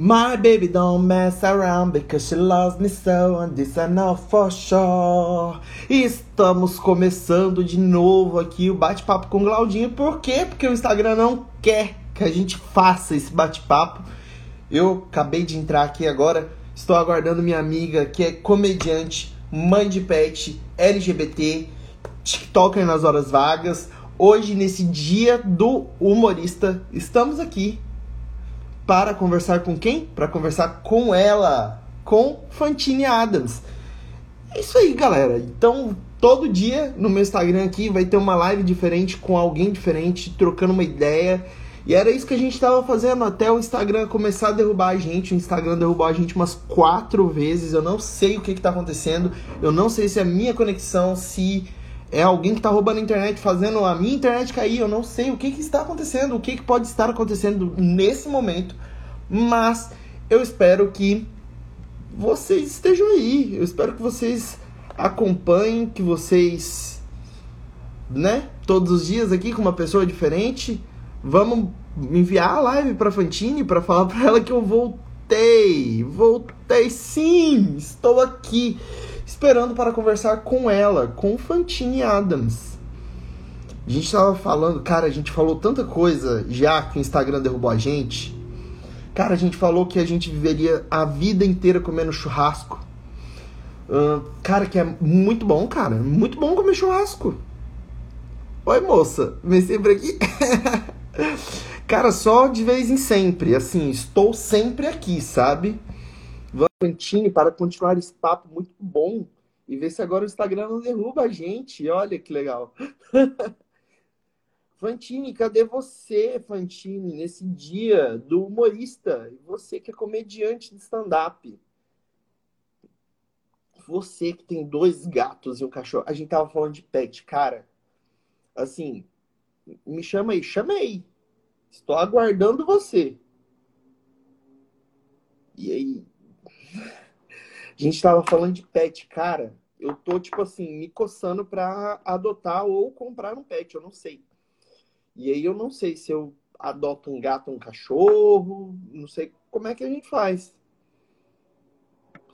My baby don't mess around because she loves me so and this I know for sure. Estamos começando de novo aqui o bate-papo com Claudinho. Por quê? Porque o Instagram não quer que a gente faça esse bate-papo. Eu acabei de entrar aqui agora, estou aguardando minha amiga que é comediante, mãe de pet, LGBT, TikToker nas horas vagas. Hoje, nesse dia do humorista, estamos aqui para conversar com quem? Para conversar com ela, com Fantine Adams. É isso aí, galera. Então, todo dia no meu Instagram aqui vai ter uma live diferente com alguém diferente, trocando uma ideia. E era isso que a gente estava fazendo até o Instagram começar a derrubar a gente. O Instagram derrubou a gente umas quatro vezes. Eu não sei o que está acontecendo. Eu não sei se é a minha conexão, se é alguém que está roubando a internet, fazendo a minha internet cair. Eu não sei o que, que está acontecendo, o que, que pode estar acontecendo nesse momento. Mas eu espero que vocês estejam aí. Eu espero que vocês acompanhem, que vocês, né, todos os dias aqui com uma pessoa diferente. Vamos enviar a live para Fantine para falar para ela que eu voltei. Voltei sim, estou aqui esperando para conversar com ela, com Fantine Adams. A gente tava falando, cara, a gente falou tanta coisa já que o Instagram derrubou a gente. Cara, a gente falou que a gente viveria a vida inteira comendo churrasco. Uh, cara, que é muito bom, cara. Muito bom comer churrasco. Oi, moça. Vem sempre aqui. cara, só de vez em sempre. Assim, estou sempre aqui, sabe? Vantine para continuar esse papo muito bom. E ver se agora o Instagram não derruba a gente. Olha que legal. Fantine, cadê você, Fantine, nesse dia do humorista? Você que é comediante de stand-up. Você que tem dois gatos e um cachorro. A gente tava falando de pet, cara. Assim, me chama aí, chamei. Estou aguardando você. E aí? A gente tava falando de pet, cara. Eu tô, tipo assim, me coçando pra adotar ou comprar um pet, eu não sei. E aí eu não sei se eu adoto um gato um cachorro, não sei como é que a gente faz.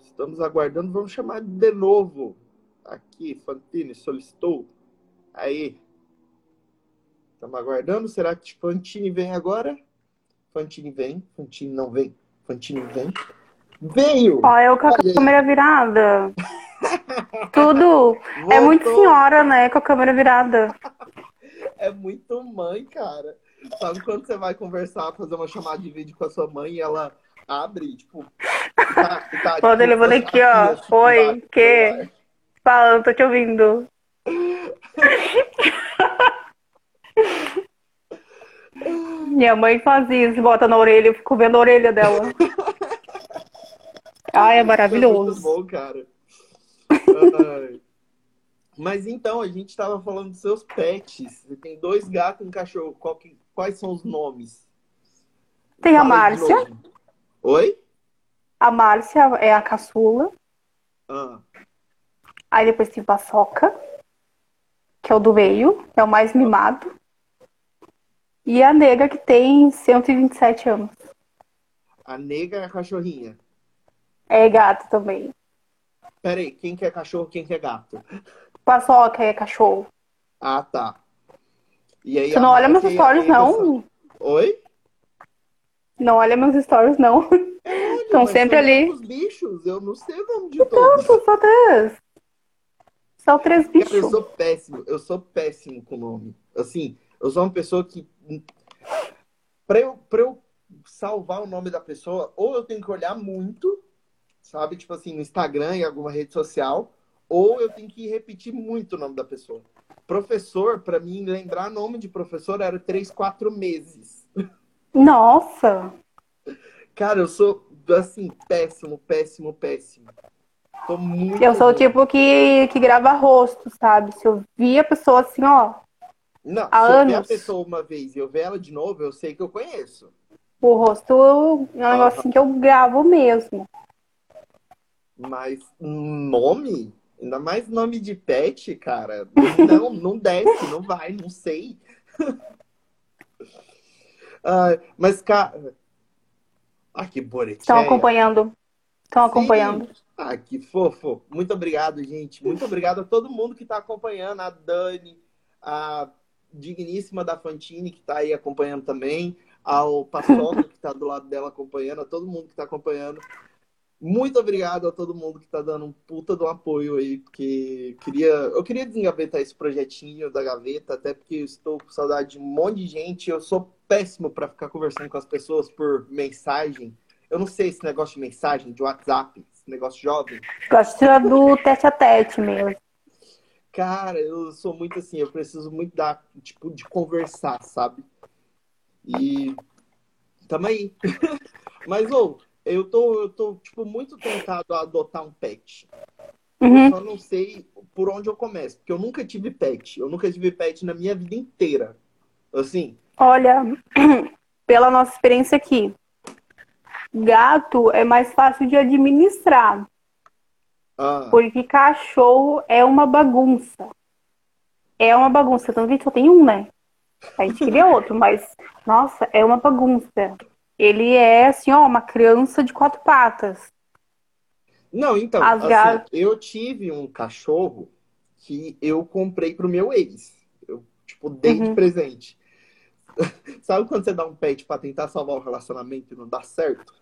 Estamos aguardando, vamos chamar de novo. Aqui, Fantine solicitou. Aí. Estamos aguardando. Será que Fantine vem agora? Fantine vem. Fantine não vem. Fantine vem. Veio! Ó, eu com a Olha câmera aí. virada. Tudo. Voltou. É muito senhora, né? Com a câmera virada é muito mãe, cara. Sabe quando você vai conversar, fazer uma chamada de vídeo com a sua mãe e ela abre, tipo. Tá, tá, tipo, levando aqui, ó. Assim, Oi, que? Falando, tô te ouvindo. Minha mãe faz isso, bota na orelha, eu fico vendo a orelha dela. Ai, é maravilhoso. É muito bom, cara. Ai. Mas então, a gente estava falando dos seus pets. Você tem dois gatos e um cachorro. Que, quais são os nomes? Tem Fala a Márcia. Oi? A Márcia é a caçula. Ah. Aí depois tem Paçoca, que é o do meio, é o mais mimado. E a nega que tem 127 anos. A nega é a cachorrinha. É gato também. Peraí, quem que é cachorro, quem que é gato? Paçoca é cachorro. Ah, tá. E aí, tu não olha meus stories, não? Oi? Não olha meus stories, não. Estão sempre ali. Os bichos, eu não sei o nome de todos. Tanto, só três. Só três bichos. Eu sou péssimo, eu sou péssimo com nome. Assim, eu sou uma pessoa que. Pra eu, pra eu salvar o nome da pessoa, ou eu tenho que olhar muito, sabe? Tipo assim, no Instagram, em alguma rede social, ou eu tenho que repetir muito o nome da pessoa. Professor, para mim, lembrar nome de professor era três, quatro meses. Nossa! Cara, eu sou, assim, péssimo, péssimo, péssimo. Tô muito. Eu sou o tipo que, que grava rosto, sabe? Se eu vi a pessoa assim, ó. Não, há se anos. eu ver a pessoa uma vez e eu ver ela de novo, eu sei que eu conheço. O rosto é um negócio assim que eu gravo mesmo. Mas nome? Ainda mais nome de pet, cara. Não, não desce, não vai, não sei. ah, mas, cara. Ah, que boreteia. Estão acompanhando. Estão acompanhando. Ah, que fofo. Muito obrigado, gente. Muito obrigado a todo mundo que está acompanhando. A Dani, a digníssima da Fantine, que está aí acompanhando também. Ao Paçoca, que está do lado dela acompanhando. A todo mundo que está acompanhando. Muito obrigado a todo mundo que está dando um puta do apoio aí, porque queria, eu queria desengavetar esse projetinho da gaveta, até porque eu estou com saudade de um monte de gente. Eu sou péssimo para ficar conversando com as pessoas por mensagem. Eu não sei esse negócio de mensagem, de WhatsApp, esse negócio jovem. Gosto do tete a tete mesmo. Cara, eu sou muito assim, eu preciso muito da, tipo, de conversar, sabe? E tamo aí. Mas, ô, eu tô, eu tô, tipo, muito tentado a adotar um pet. Uhum. Eu só não sei por onde eu começo, porque eu nunca tive pet. Eu nunca tive pet na minha vida inteira. Assim, Olha, pela nossa experiência aqui, gato é mais fácil de administrar, ah, porque cachorro é uma bagunça. É uma bagunça. Tanto que a gente só tem um, né? A gente queria outro, mas, nossa, é uma bagunça. Ele é, assim, ó, uma criança de quatro patas. Não, então, As assim, gatas- eu tive um cachorro que eu comprei pro meu ex. Eu, tipo, dei de Uhum. presente. Sabe quando você dá um pet pra tentar salvar o relacionamento e não dá certo?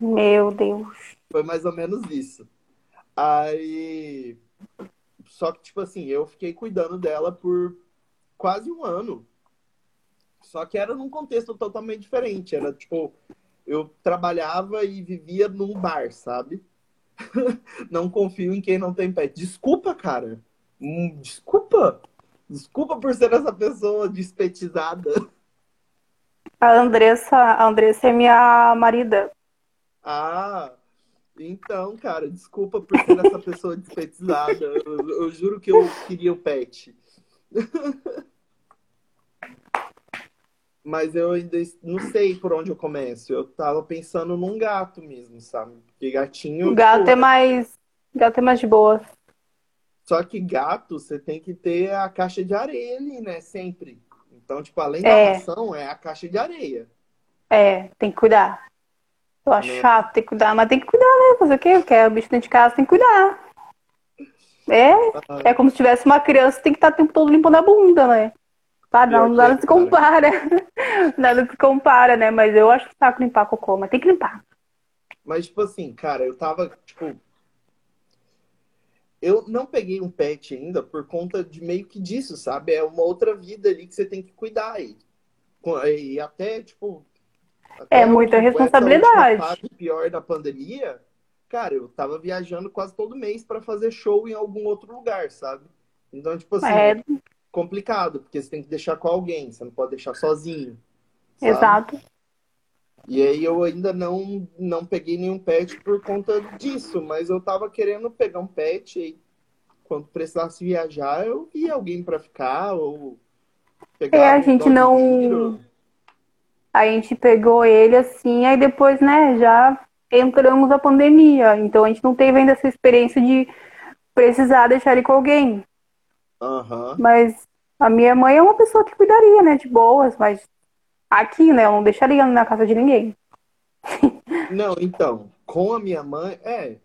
Meu Deus. Foi mais ou menos isso. Aí. Só que, tipo assim, eu fiquei cuidando dela por quase um ano. Só que era num contexto totalmente diferente. Era tipo, eu trabalhava e vivia num bar, sabe? Não confio em quem não tem pet. Desculpa, cara. Hum, desculpa. Desculpa por ser essa pessoa despetizada. A Andressa, a Andressa é minha marida. Ah, então, cara, desculpa por ser essa pessoa despetizada. Eu, eu juro que eu queria o pet. Mas eu ainda não sei por onde eu começo. Eu tava pensando num gato mesmo, sabe? Porque gatinho. O gato tipo, é mais. Gato é mais de boa. Só que gato, você tem que ter a caixa de areia ali, né? Sempre. Então, tipo, além da É. ração, é a caixa de areia. É, tem que cuidar. Eu acho Né? chato ter que cuidar, mas tem que cuidar, né? Fazer o quê? Quer o bicho dentro de casa, tem que cuidar. É, Ah, é como se tivesse uma criança, tem que estar o tempo todo limpando a bunda, né? Tá, Pior não, que nada é, se compara. Nada se compara, né? Mas eu acho saco limpar cocô, mas tem que limpar. Mas, tipo assim, cara, eu tava, tipo. Eu não peguei um pet ainda por conta de meio que disso, sabe? É uma outra vida ali que você tem que cuidar. Com- E até, tipo. É até muita essa última responsabilidade. fase pior da pandemia, cara, eu tava viajando quase todo mês pra fazer show em algum outro lugar, sabe? Então, tipo assim, É, complicado, porque você tem que deixar com alguém, você não pode deixar sozinho. sabe? exato. E aí eu ainda não, não peguei nenhum pet por conta disso, mas eu tava querendo pegar um pet e quando precisasse viajar, eu ia alguém pra ficar ou pegar É, a um gente dog não-. A gente pegou ele assim, aí depois, né, já entramos na pandemia. Então a gente não teve ainda essa experiência de precisar deixar ele com alguém. Aham. Mas a minha mãe é uma pessoa que cuidaria, né, de boas, mas aqui, né, eu não deixaria na casa de ninguém. Não, então, com a minha mãe, é.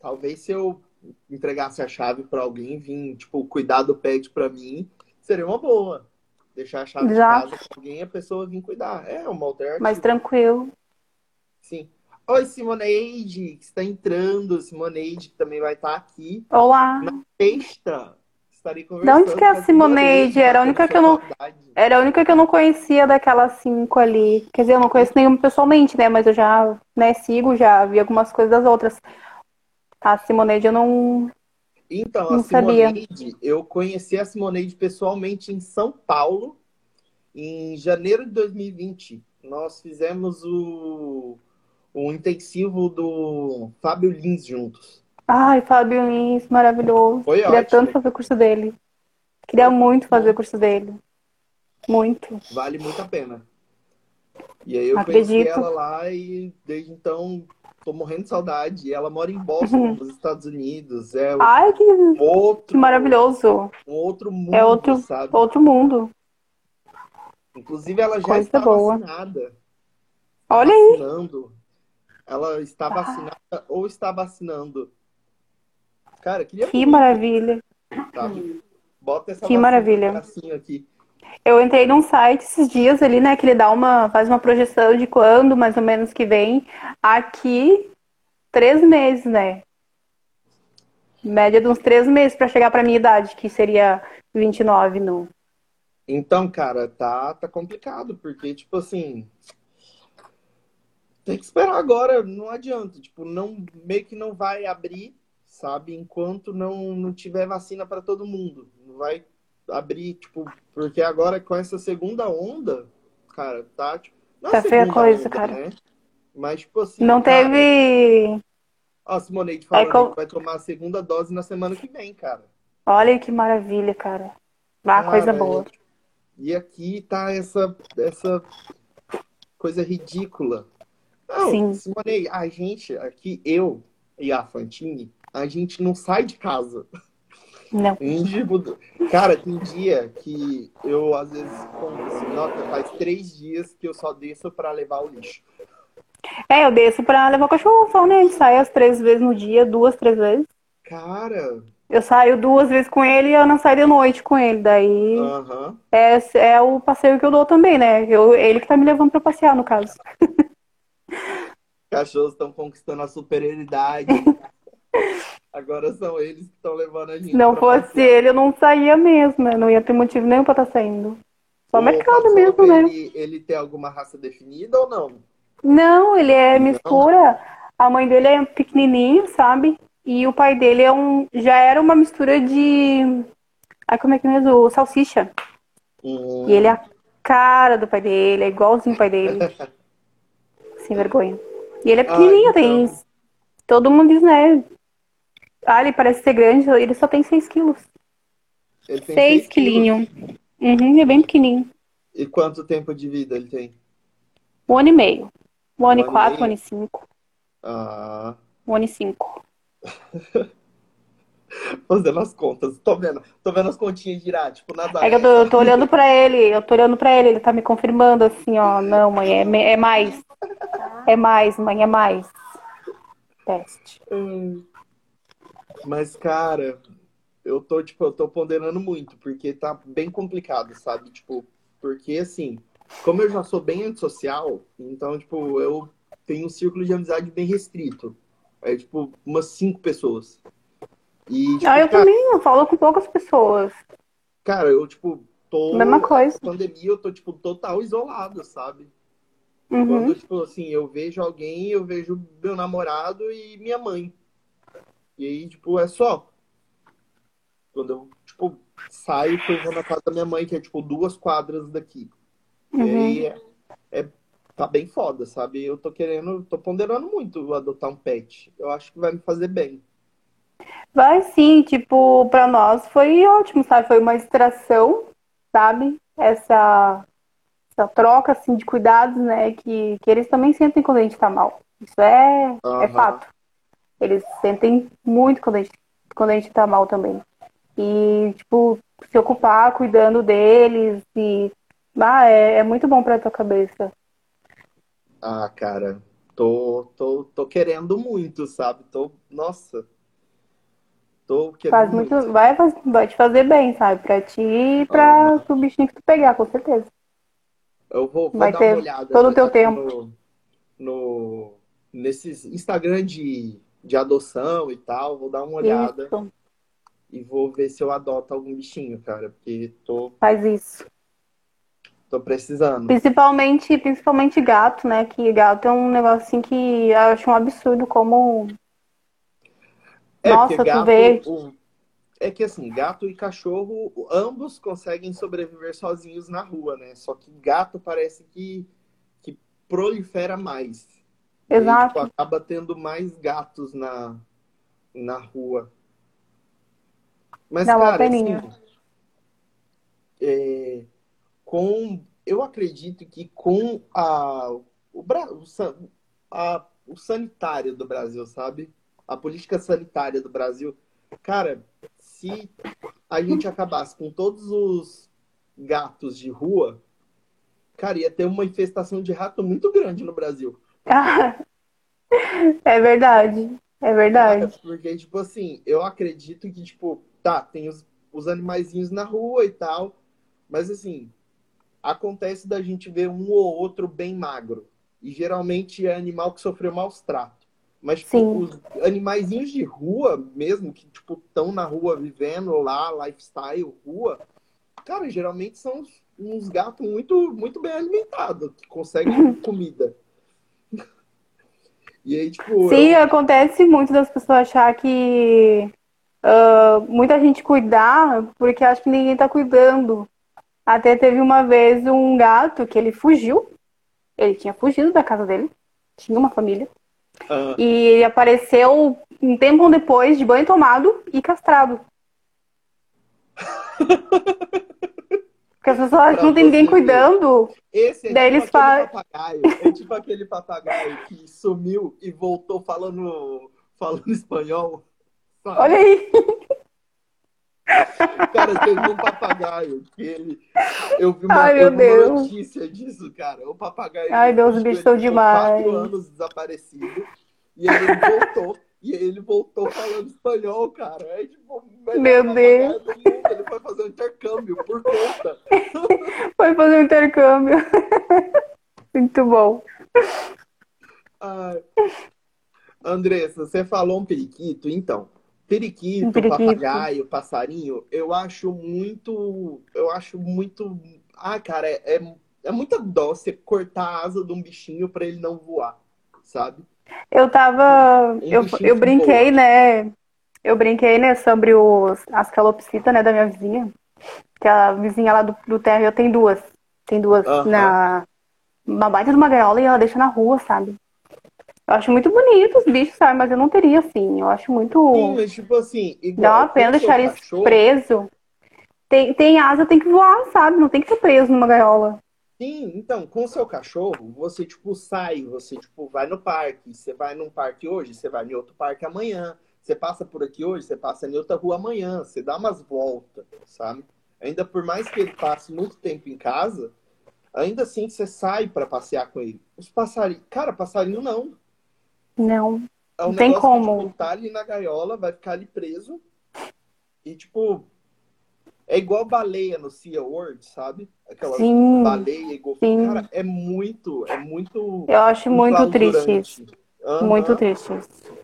Talvez se eu entregasse a chave pra alguém vir, tipo, cuidar do pet pra mim, seria uma boa. Deixar a chave Exato. de casa com alguém e a pessoa vir cuidar. É uma alternativa. Mais tranquilo. Sim. Oi, Simoneide, que está entrando. Simoneide, que também vai estar aqui. Olá. Sexta, estarei Da conversando. onde que é a Simoneide? Era a única que eu não-. Era a única que eu não conhecia daquelas cinco ali. Quer dizer, eu não conheço nenhuma pessoalmente, né? Mas eu já, né, sigo, já vi algumas coisas das outras. A Simoneide eu não. Então, Não a sabia. Simoneide, eu conheci a Simoneide pessoalmente em São Paulo, em janeiro de 2020. Nós fizemos o, o intensivo do Fábio Lins juntos. Ai, Fábio Lins, maravilhoso. Foi Queria ótimo. tanto fazer o curso dele. Queria muito fazer o curso dele. Muito. Vale muito a pena. E aí eu Acredito. conheci ela lá e desde então tô morrendo de saudade. Ela mora em Boston, nos Estados Unidos. É Ai, que, outro, que maravilhoso. um outro mundo, É outro- sabe? Outro mundo. Inclusive ela já Coisa está boa. vacinada. Olha aí. Vacinando. Ela está Ah. vacinada ou está vacinando. Cara, queria Que muito, maravilha. sabe? Bota essa Que maravilha. aqui. Eu entrei num site esses dias ali, né, que ele dá uma, faz uma projeção de quando, mais ou menos, que vem. Aqui, três meses, né? Média de uns três meses pra chegar pra minha idade, que seria 29 no. Então, cara, tá, tá complicado, porque, tipo assim, tem que esperar agora, não adianta, tipo, não, meio que não vai abrir, sabe, enquanto não, não tiver vacina para todo mundo. Não vai abrir, tipo, porque agora com essa segunda onda, cara, tá, tipo, não Tá é feia a segunda coisa, onda, cara. né? Mas, tipo assim, Não cara, teve. ó, a Simoneide falando É co- que vai tomar a segunda dose na semana que vem, cara. Olha que maravilha, cara. Ah, coisa Cara, boa. E aqui tá essa, essa coisa ridícula. Não, Sim. Simone, a gente aqui, eu e a Fantine, a gente não sai de casa. Não. Tipo, Cara, tem dia que eu às vezes conto assim, nossa, faz três dias que eu só desço pra levar o lixo. É, eu desço pra levar o cachorro só, né? A gente sai as três vezes no dia, duas, três vezes. Cara, Eu saio duas vezes com ele e a Ana sai de noite com ele. Daí aham. é, é o passeio que eu dou também, né? Eu, ele que tá me levando pra passear, no caso. Cachorros estão conquistando a superioridade. Agora são eles que estão levando a gente Se não fosse ele, eu não saía mesmo, né? Não ia ter motivo nenhum pra estar saindo. Só O mercado mesmo, né? Ele, ele tem alguma raça definida ou não? Não, ele é mistura. A mãe dele é pequenininho, sabe? E o pai dele é um, já era uma mistura de, ai como é que é mesmo? Salsicha. Hum, E ele é a cara do pai dele, é igualzinho o pai dele. Sem vergonha. E ele é pequenininho, Ah, então. tem. Todo mundo diz, né? Ah, ele parece ser grande, ele só tem 6 quilos. ele tem 6 seis quilos. quilinho. Uhum, ele é bem pequenininho. E quanto tempo de vida ele tem? Um ano e meio. Um ano Um e quatro, um ano e cinco. Ah, Um ano e cinco. fazendo as contas. Tô vendo, tô vendo as continhas girar, tipo, nada. É que eu tô, eu tô olhando pra ele, eu tô olhando pra ele, ele tá me confirmando assim, ó. Não, mãe, é, é mais. É mais, mãe, é mais. Teste. Mas, cara, eu tô, tipo, eu tô ponderando muito, porque tá bem complicado, sabe? Tipo, porque assim, como eu já sou bem antissocial, então, tipo, eu tenho um círculo de amizade bem restrito. É, tipo, umas cinco pessoas. E, tipo, Ah, eu cara, também, eu falo com poucas pessoas. cara, eu, tipo, tô. Mesma coisa. Na pandemia, eu tô, tipo, total isolado, sabe? Uhum. Quando, tipo, assim, eu vejo alguém, eu vejo meu namorado e minha mãe. E aí, tipo, é só. Quando eu, tipo, saio, eu vou na casa da minha mãe, que é, tipo, duas quadras daqui. E Uhum. aí, é, é- tá bem foda, sabe? Eu tô querendo, tô ponderando muito adotar um pet. Eu acho que vai me fazer bem. Vai sim, tipo, pra nós foi ótimo, sabe? Foi uma distração, sabe? Essa, essa troca, assim, de cuidados, né? Que, que eles também sentem quando a gente tá mal. Isso é, é Aham. fato. Eles sentem muito quando a gente, quando a gente tá mal também. E, tipo, se ocupar cuidando deles e... Ah, é, é muito bom pra tua cabeça. Ah, cara, tô, tô, tô querendo muito, sabe? Tô, nossa. Tô querendo Faz muito, vai, faz- vai te fazer bem, sabe? Pra ti e pra o bichinho que tu pegar, com certeza. Eu vou, vou Vai dar ter uma olhada todo o teu tempo. No, no, nesses Instagram de, de adoção e tal, vou dar uma olhada Isso, e vou ver se eu adoto algum bichinho, cara, porque tô, faz isso. tô precisando. Principalmente, principalmente gato, né? Que gato é um negócio assim que eu acho um absurdo como. É, Nossa, porque tu gato, vê. o- é que assim, gato e cachorro, ambos conseguem sobreviver sozinhos na rua, né? Só que gato parece que, que prolifera mais. Exato. tipo, acaba tendo mais gatos na, na rua. Mas, uma cara, assim, é, com, eu acredito que com a, o, a- o sanitário do Brasil, sabe? A política sanitária do Brasil, cara, se a gente acabasse com todos os gatos de rua, cara, ia ter uma infestação de rato muito grande no Brasil. É verdade. É verdade. Porque, tipo assim, eu acredito que, tipo, tá, tem os, os animaizinhos na rua e tal, mas assim, acontece da gente ver um ou outro bem magro. E geralmente é animal que sofreu maus tratos. Mas tipo, os animaizinhos de rua mesmo, que tipo estão na rua vivendo lá, lifestyle, rua, cara, geralmente são uns, uns gatos muito, muito bem alimentados, que conseguem comida. E aí, tipo, Sim, eu- acontece muito das pessoas achar que ah, muita gente cuidar porque acha que ninguém tá cuidando. Até teve uma vez um gato que ele fugiu. Ele tinha fugido da casa dele, tinha uma família. ah, E ele apareceu um tempo depois de banho tomado e castrado. Porque as pessoas acham que não tem ninguém ver. cuidando. Esse é Daí tipo eles aquele fa- papagaio. É tipo aquele papagaio que sumiu e voltou falando, falando espanhol. sabe? Olha aí. Cara, teve um papagaio que ele. Eu vi uma, Ai, eu vi uma notícia disso, cara. O papagaio. Ai, ele bichos são demais. quatro anos desaparecido. E ele voltou. E ele voltou falando espanhol, cara. É tipo, Meu mundo. Ele foi fazer um intercâmbio por conta. Foi fazer um intercâmbio. Muito bom. Ai. Andressa, você falou um periquito, então. Periquito, Um periquito. papagaio, passarinho, eu acho muito. Eu acho muito. Ah, cara, é, é, é muita dó você cortar a asa de um bichinho pra ele não voar, sabe? Eu tava. Eu, eu que brinquei, né? Eu brinquei, né, sobre os, as calopsitas, né, da minha vizinha. Que a vizinha lá do, do térreo tem duas. Tem duas Aham. na. Uma baita de uma gaiola e ela deixa na rua, sabe? Eu acho muito bonito os bichos, sabe? Mas eu não teria assim. Eu acho muito. Sim, mas tipo assim, igual. Dá uma pena deixar eles cachorro- presos. Tem, tem asa, tem que voar, sabe? Não tem que ser preso numa gaiola. Sim, então, com o seu cachorro, você, tipo, sai, você, tipo, vai no parque. Você vai num parque hoje, você vai em outro parque amanhã. Você passa por aqui hoje, você passa em outra rua amanhã. Você dá umas voltas, sabe? Ainda por mais que ele passe muito tempo em casa, ainda assim você sai pra passear com ele. Os passarinhos. Cara, passarinho não. Não. É um Não tem que, como. tipo, tá ali na gaiola, vai ficar ali preso. E, tipo, é igual baleia no Sea World, sabe? Aquela Sim. baleia e golfinho. Cara, é muito, é muito Eu acho muito triste isso. Aham. Muito triste isso.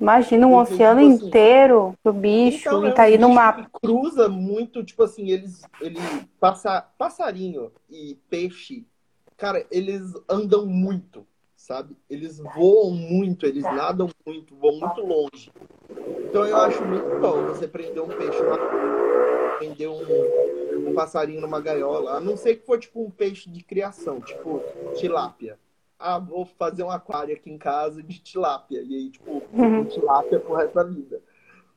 Imagina um Porque, oceano tipo assim, inteiro pro bicho Então, e é tá um aí numa. que cruza muito, tipo assim, eles, ele passa, passarinho e peixe, cara, eles andam muito, sabe? Eles voam muito, eles nadam muito, voam muito longe. Então eu acho muito bom você prender um peixe, numa- prender um, um passarinho numa gaiola, a não ser que for tipo um peixe de criação, tipo tilápia. Ah, vou fazer um aquário aqui em casa de tilápia. E aí, tipo, Uhum. um tilápia pro resto da vida.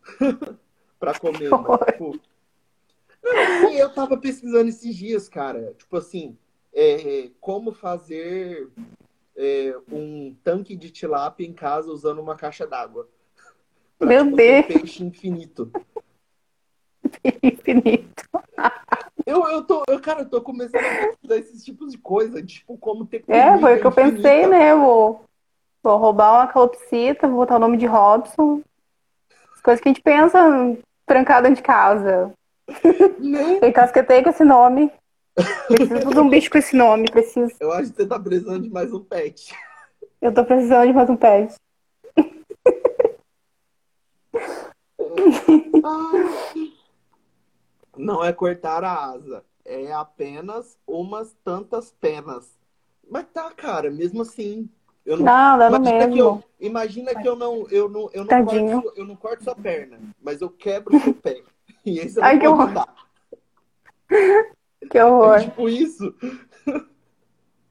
pra comer, mas, tipo... E eu tava pesquisando esses dias, cara. Tipo assim, é, como fazer é, um tanque de tilápia em casa usando uma caixa d'água. Meu tipo, ter um Deus. peixe infinito. Infinito. Eu, eu tô, eu, cara, eu tô começando a pesquisar esses tipos de coisa, tipo, como ter É, foi o que eu pensei, né? Vou, vou roubar uma calopsita, vou botar o nome de Robson. As coisas que a gente pensa trancado dentro de casa. Né? Eu encasquetei com esse nome. Preciso de um bicho com esse nome. Preciso. Eu acho que você tá precisando de mais um pet. Eu tô precisando de mais um pet. Não é cortar a asa, é apenas umas tantas penas. Mas tá, cara, mesmo assim. Eu não... Não, dá imagina que eu, mesmo. imagina que eu não, eu não, eu não Tadinho. corto, eu não corto sua perna, mas eu quebro seu pé. E aí você Ai, não que pode horror. Que É tipo isso.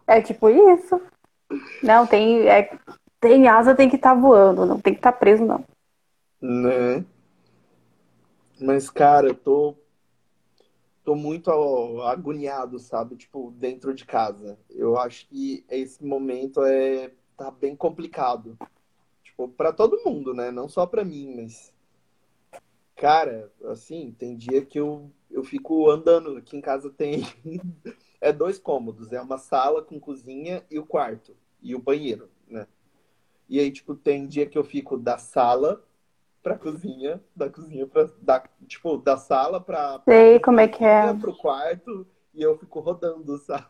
É tipo isso. Não, tem, é, tem asa, tem que estar voando, não tem que estar preso, não. Né? Mas, cara, eu tô, tô muito ó, agoniado, sabe? Tipo, dentro de casa. Eu acho que esse momento é tá bem complicado. Tipo, pra todo mundo, né? Não só pra mim, mas cara, assim, tem dia que eu eu fico andando, aqui em casa tem é dois cômodos, é uma sala com cozinha e o quarto e o banheiro, né? E aí, tipo, tem dia que eu fico da sala pra cozinha, da cozinha pra. Da, tipo, da sala pra. pra Sei como é que é. Pro quarto e eu fico rodando, sabe?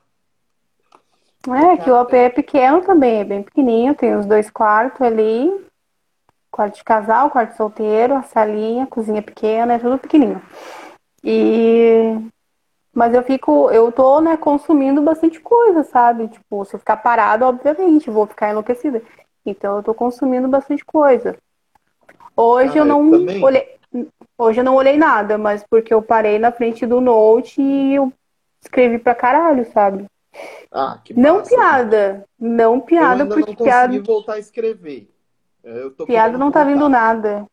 É, que o AP é pequeno também, é bem pequenininho, tem os dois quartos ali, quarto de casal, quarto solteiro, a salinha, cozinha pequena, é tudo pequenininho. E mas eu fico, eu tô, né, consumindo bastante coisa, sabe? Tipo, se eu ficar parado, obviamente, vou ficar enlouquecida. Então eu tô consumindo bastante coisa. Hoje Ah, eu eu não também. olhei, hoje eu não olhei nada, mas porque eu parei na frente do Note e eu escrevi pra caralho, sabe? Ah, que Não massa. piada, não Eu piada, ainda porque não piada, consegui voltar a escrever. Eu tô piada não tá vindo nada.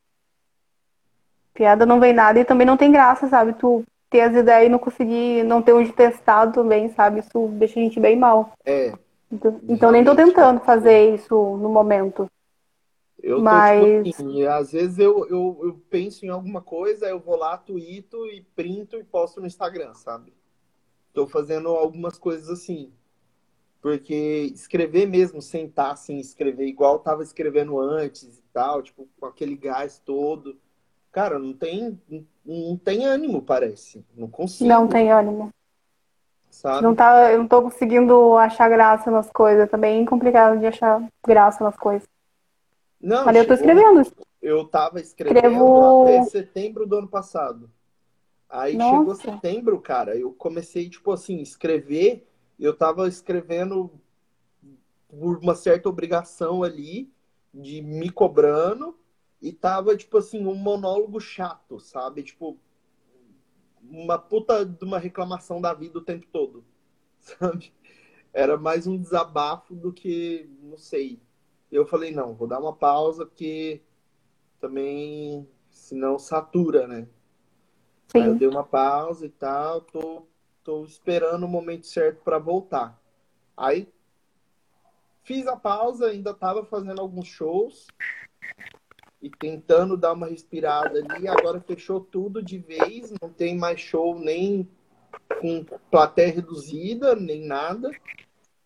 Piada não vem nada e também não tem graça, sabe? Tu ter as ideias e não conseguir, não ter onde testar também, sabe? Isso deixa a gente bem mal. É, Então, então nem tô tentando fazer isso no momento. Eu Mas tipo assim, às vezes eu, eu, eu penso em alguma coisa, eu vou lá, tuito e printo e posto no Instagram, sabe? Tô fazendo algumas coisas assim. Porque escrever mesmo, sentar assim, escrever igual eu tava escrevendo antes e tal, tipo, com aquele gás todo. Cara, não tem, não, não tem ânimo, parece. Não não consigo, tem ânimo. Não sabe? tá, eu não tô conseguindo achar graça nas coisas. Tá bem complicado de achar graça nas coisas. Não, Mas eu tô chegou. escrevendo. Eu tava escrevendo Escrevo. até setembro do ano passado. Aí chegou Nossa. setembro, cara, eu comecei, tipo assim, escrever. Eu tava escrevendo por uma certa obrigação ali, de me cobrando, e tava, tipo assim, um monólogo chato, sabe? Tipo, uma puta de uma reclamação da vida o tempo todo, sabe? Era mais um desabafo do que, não sei. Eu falei, não, vou dar uma pausa, porque também, senão satura, né? Aí eu Sim. dei uma pausa e tal, tô, tô esperando o momento certo para voltar. Aí fiz a pausa, ainda tava fazendo alguns shows e tentando dar uma respirada ali. Agora fechou tudo de vez, não tem mais show nem com plateia reduzida, nem nada.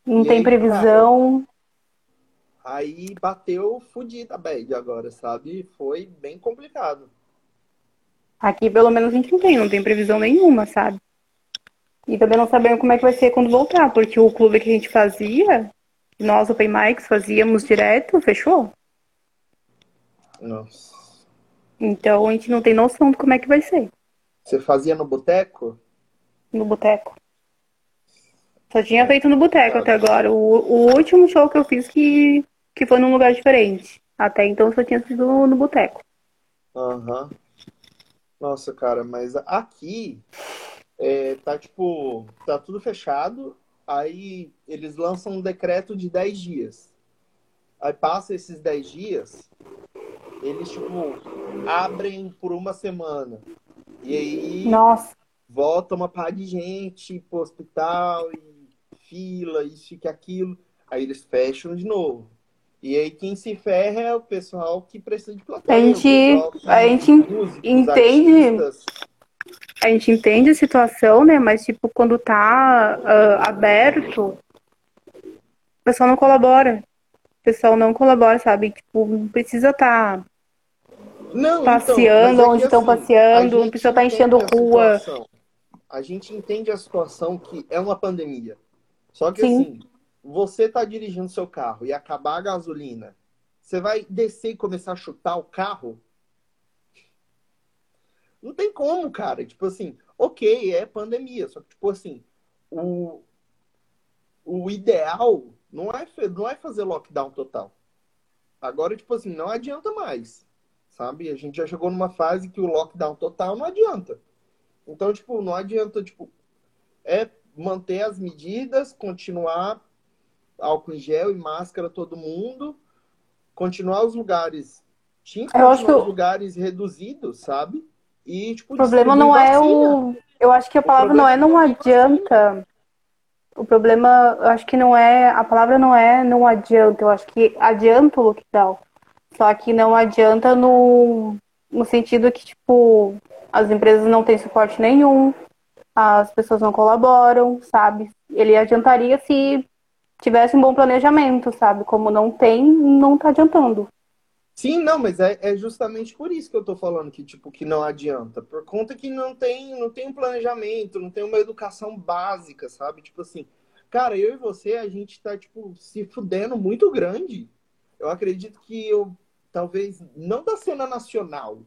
Não E tem aí, cara, previsão. aí bateu fodida a bad agora, sabe? Foi bem complicado. Aqui pelo menos a gente não tem, não tem previsão nenhuma, sabe? E também não sabemos como é que vai ser quando voltar, porque o clube que a gente fazia, nós, Open Mics, fazíamos direto, fechou. Nossa. Então a gente não tem noção de como é que vai ser Você fazia no boteco? no boteco. Só tinha feito no boteco até agora. O, o último show que eu fiz que, que foi num lugar diferente. Até então só tinha sido no, no boteco. Aham. Nossa, cara, mas aqui é, tá tipo, tá tudo fechado. Aí eles lançam um decreto de 10 dias. Aí passa esses 10 dias, eles tipo abrem por uma semana. E aí Nossa, volta uma par de gente pro hospital e fila, isso e aquilo. Aí eles fecham de novo. E aí quem se ferra é o pessoal que precisa de a plateia, o gente, a gente músicos, entende, artistas. a gente entende a situação, né? Mas tipo, quando tá ah, aberto, o pessoal não colabora. O pessoal não colabora, sabe? Tipo, não precisa estar Não, então, passeando é onde estão assim, passeando, gente precisa estar enchendo rua. situação. A gente entende a situação que é uma pandemia. Só que Sim. assim, você tá dirigindo seu carro e acabar a gasolina, você vai descer e começar a chutar o carro? Não tem como, cara. Tipo assim, ok, é pandemia. Só que, tipo assim, o, o ideal não é, não é fazer lockdown total. Agora, tipo assim, não adianta mais. Sabe? A gente já chegou numa fase que o lockdown total não adianta. Então, tipo, não adianta, tipo, é manter as medidas, continuar álcool em gel e máscara todo mundo, continuar os lugares, tinha que continuar os lugares reduzidos, sabe? E, tipo, o problema não é vacina. o. Eu acho que a palavra não é não é vacina. adianta. O problema, eu acho que não é. A palavra não é não adianta. Eu acho que adianta o lockdown. Só que não adianta no, no sentido que, tipo, as empresas não têm suporte nenhum, as pessoas não colaboram, sabe? Ele adiantaria se tivesse um bom planejamento, sabe? Como não tem, não tá adiantando. Sim, não, mas é, é justamente por isso que eu tô falando que, tipo, que não adianta. Por conta que não tem, não tem um planejamento, não tem uma educação básica, sabe? Tipo assim, cara, eu e você, a gente tá, tipo, se fudendo muito grande. Eu acredito que eu, talvez, não da cena nacional,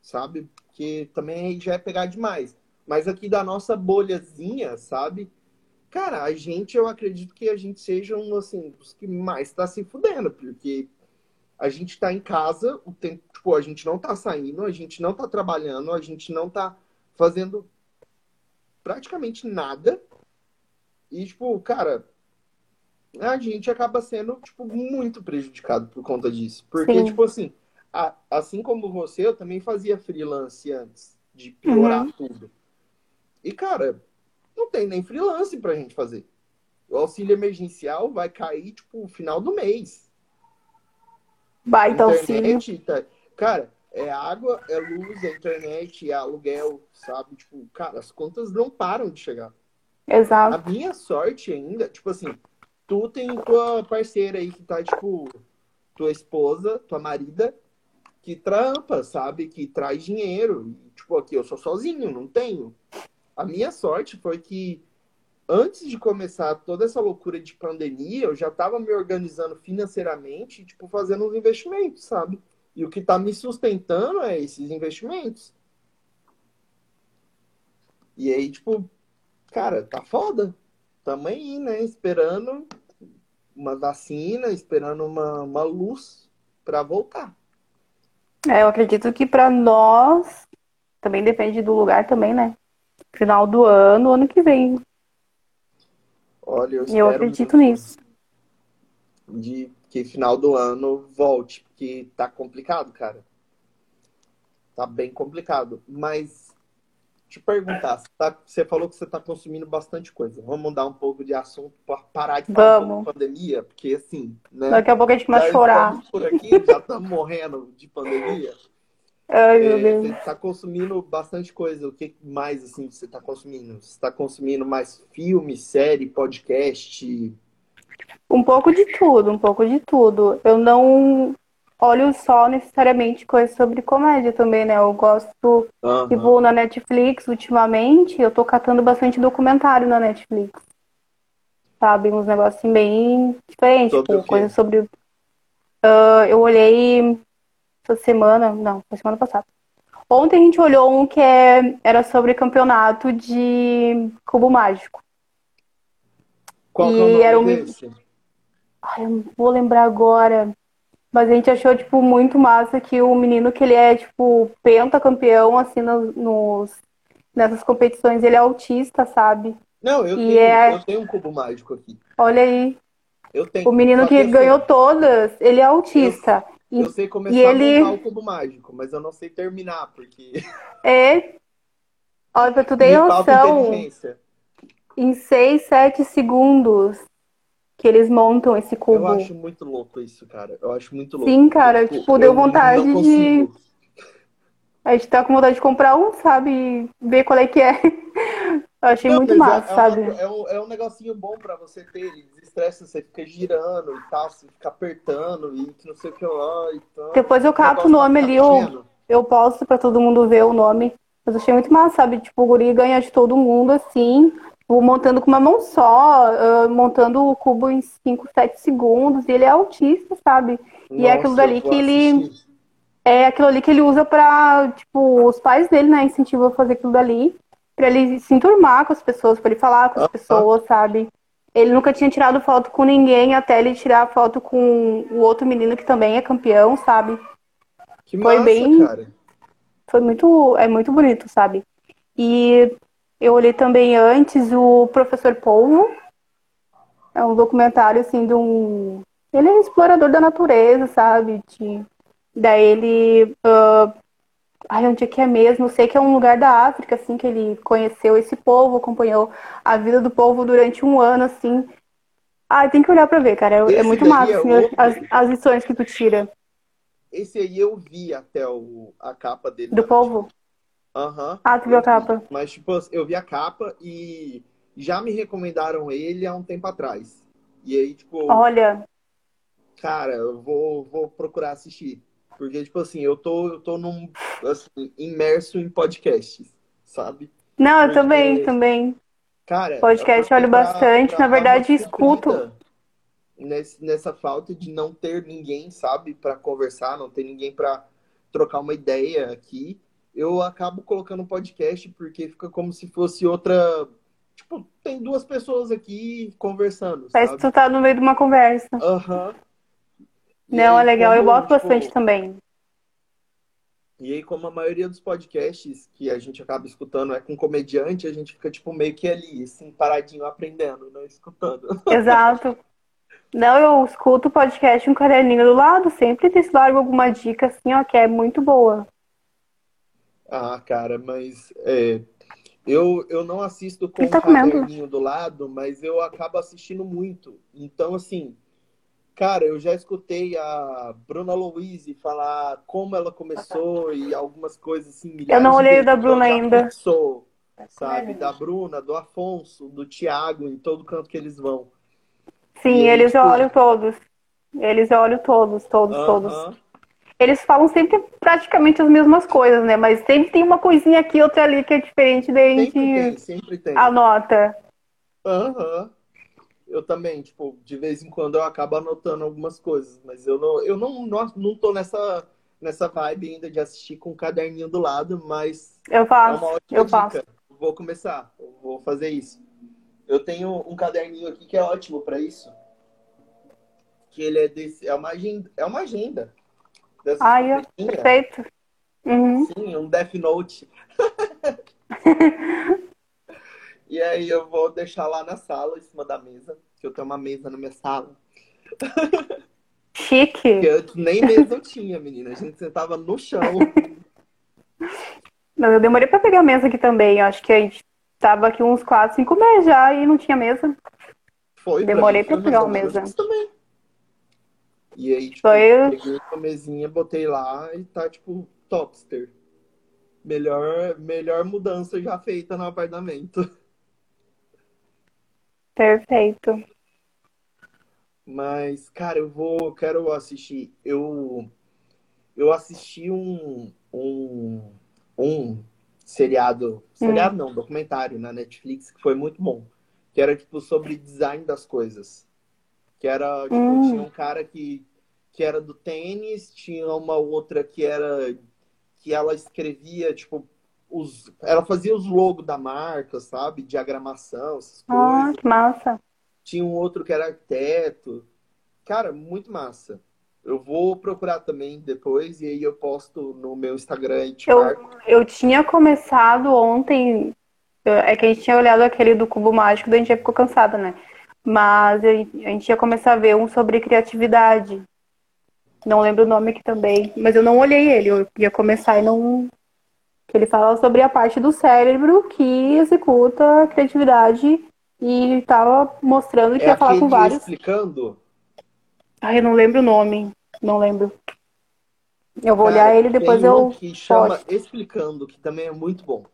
sabe? Porque também já é pegar demais. Mas aqui da nossa bolhazinha, sabe? Cara, a gente, eu acredito que a gente seja um, assim, os que mais tá se fudendo, porque a gente tá em casa, o tempo, tipo, a gente não tá saindo, a gente não tá trabalhando, a gente não tá fazendo praticamente nada. E, tipo, cara, a gente acaba sendo, tipo, muito prejudicado por conta disso. Porque, Sim. tipo assim, a, assim como você, eu também fazia freelance antes de piorar uhum. tudo. E, cara, não tem nem freelance pra gente fazer. O auxílio emergencial vai cair, tipo, no final do mês. Baita auxílio. Tá... Cara, é água, é luz, é internet, é aluguel, sabe? Tipo, cara, as contas não param de chegar. Exato. A minha sorte ainda, tipo assim, tu tem tua parceira aí que tá, tipo, tua esposa, tua marida, que trampa, sabe? Que traz dinheiro. Tipo, aqui eu sou sozinho, não tenho. A minha sorte foi que antes de começar toda essa loucura de pandemia, eu já estava me organizando financeiramente, tipo, fazendo uns investimentos, sabe? E o que está me sustentando é esses investimentos. E aí, tipo, cara, tá foda. Tamo aí, né? Esperando uma vacina, esperando uma, uma luz para voltar. É, eu acredito que para nós também depende do lugar também, né? Final do ano, ano que vem. Olha, eu, eu acredito nisso. De que final do ano volte, porque tá complicado, cara. Tá bem complicado. Mas te perguntar, você, tá, você falou que você está consumindo bastante coisa. Vamos mudar um pouco de assunto para parar de falar Vamos. de pandemia, porque assim, né? Daqui a pouco a gente começa a chorar. Por aqui, já estamos morrendo de pandemia. Ai, meu é, Deus. Você está consumindo bastante coisa. O que mais assim você está consumindo? Você está consumindo mais filme, série, podcast? Um pouco de tudo, um pouco de tudo. Eu não olho só necessariamente coisas sobre comédia também, né? Eu gosto, uhum. tipo, na Netflix, ultimamente, eu tô catando bastante documentário na Netflix. Sabe? Uns negócios assim, bem diferentes, sobre tipo, coisas sobre. Uh, eu olhei essa semana, não, foi semana passada. Ontem a gente olhou um que é, era sobre campeonato de cubo mágico. Qual e é o nome era um... Ai, eu não vou lembrar agora. Mas a gente achou, tipo, muito massa que o menino que ele é, tipo, pentacampeão, assim, nos, nos, nessas competições, ele é autista, sabe? Não, eu, tenho, é... eu tenho um cubo mágico aqui. Olha aí. Eu tenho. O menino que, que ganhou todas, ele é autista. Eu, eu sei começar e ele... o cubo mágico, mas eu não sei terminar, porque. É. Olha, pra tu ter noção. Em 6, 7 segundos, que eles montam esse cubo. Eu acho muito louco isso, cara. Eu acho muito louco. Sim, cara, tipo, tipo deu vontade de. A gente tá com vontade de comprar um, sabe? Ver qual é que é. Eu achei não, muito massa, é, sabe? É um, é um negocinho bom pra você ter. Ele desestressa, você fica girando e tal, você fica apertando e não sei o que lá e tal. Depois eu cato o nome ali, eu, eu posto pra todo mundo ver o nome. Mas eu achei muito massa, sabe? Tipo, o guri ganha de todo mundo assim montando com uma mão só, uh, montando o cubo em 5, 7 segundos, e ele é autista, sabe? Nossa, e é aquilo dali que ele. É aquilo ali que ele usa pra, tipo, os pais dele, né, incentivam a fazer aquilo dali, pra ele se enturmar com as pessoas, pra ele falar com as pessoas, sabe? Ele nunca tinha tirado foto com ninguém até ele tirar foto com o outro menino que também é campeão, sabe? Que massa, Foi bem. Cara. Foi muito. É muito bonito, sabe? E eu olhei também antes o Professor Polvo. É um documentário, assim, de um... Ele é explorador da natureza, sabe? De... Daí ele... Uh... Ai, onde é que é mesmo? Eu sei que é um lugar da África, assim, que ele conheceu esse povo, acompanhou a vida do povo durante um ano, assim. Ah, tem que olhar pra ver, cara. É, é muito massa, é assim, as, as lições que tu tira. Esse aí eu vi até o, a capa dele. Do povo? Aham. Uhum. Ah, tu viu a capa? Mas, tipo, eu vi a capa e já me recomendaram ele há um tempo atrás. E aí, tipo, Olha, cara, eu vou, vou procurar assistir. Porque, tipo assim, eu tô, eu tô num, assim, imerso em podcasts, sabe? não, eu Porque, também, também. cara, Podcast eu olho pra- bastante, pra na verdade escuto. Nesse, nessa falta de não ter ninguém, sabe, pra conversar, não ter ninguém pra trocar uma ideia aqui, eu acabo colocando um podcast porque fica como se fosse outra. Tipo, tem duas pessoas aqui conversando, Parece que sabe? tu tá no meio de uma conversa. Aham. E Não, é aí, legal, eu como, gosto bastante tipo, também. E aí, como a maioria dos podcasts que a gente acaba escutando é com comediante, a gente fica, tipo, meio que ali, assim, paradinho, aprendendo, não escutando. Exato. Não, eu escuto podcast um caderninho do lado, sempre te largo alguma dica assim, ó, que é muito boa. Ah, cara, mas é, eu, eu não assisto com Ele tá comendo. caderninho do lado, mas eu acabo assistindo muito. Então, assim, cara, eu já escutei a Bruna Louise falar como ela começou e algumas coisas assim, Eu não olhei o da Bruna ainda. fixou, sabe? Da Bruna, do Afonso, do Thiago, em todo canto que eles vão. Sim, E eles tipo, olho todos. Eles olho todos, todos, todos. Eles falam sempre praticamente as mesmas coisas, né? Mas sempre tem uma coisinha aqui, outra ali que é diferente, daí a tem, sempre tem. anota. Aham. Eu também, tipo, de vez em quando eu acabo anotando algumas coisas, mas eu não, eu não, não, não tô nessa, nessa vibe ainda de assistir com um caderninho do lado, mas Eu é faço, uma ótima eu faço. dica. Vou começar, vou fazer isso. Eu tenho um caderninho aqui que é ótimo para isso. Que ele é desse, é uma agenda, é uma agenda. Dessa Ai, pequenininha. perfeito. Uhum. Sim, um Death Note. E aí eu vou deixar lá na sala, em cima da mesa, que eu tenho uma mesa na minha sala. Chique. Que antes nem mesa eu tinha, menina. A gente sentava no chão. Não, eu demorei pra pegar a mesa aqui também. Eu acho que a gente tava aqui uns 4, 5 meses já e não tinha mesa. Foi Demorei foi pegar menos mesa. também. E aí, tipo, Foi eu- peguei uma mesinha, botei lá e tá, tipo, topster. Melhor, melhor mudança já feita no apartamento. Perfeito. Mas, cara, eu vou, quero assistir. Eu, eu assisti um, um, um seriado, seriado não, documentário na Netflix que foi muito bom. Que era, tipo, sobre design das coisas. Que era, tipo, Hum. tinha um cara que, que era do tênis, tinha uma outra que era, que ela escrevia, tipo, os, ela fazia os logos da marca, sabe? Diagramação, essas Ah, coisas. que massa. Tinha um outro que era arquiteto. Cara, muito massa. Eu vou procurar também depois e aí eu posto no meu Instagram e te Eu, marco. eu tinha começado ontem. É que a gente tinha olhado aquele do Cubo Mágico, daí a gente já ficou cansada, né? Mas a gente ia começar a ver um sobre criatividade. Não lembro o nome aqui também. Mas eu não olhei ele. Eu ia começar e não. Ele fala sobre a parte do cérebro que executa a criatividade e tava mostrando que É ia falar com vários. explicando. Ai, eu não lembro o nome. Não lembro. Eu vou Cara, olhar ele depois tem um eu. que chama posto. Explicando, que também é muito bom.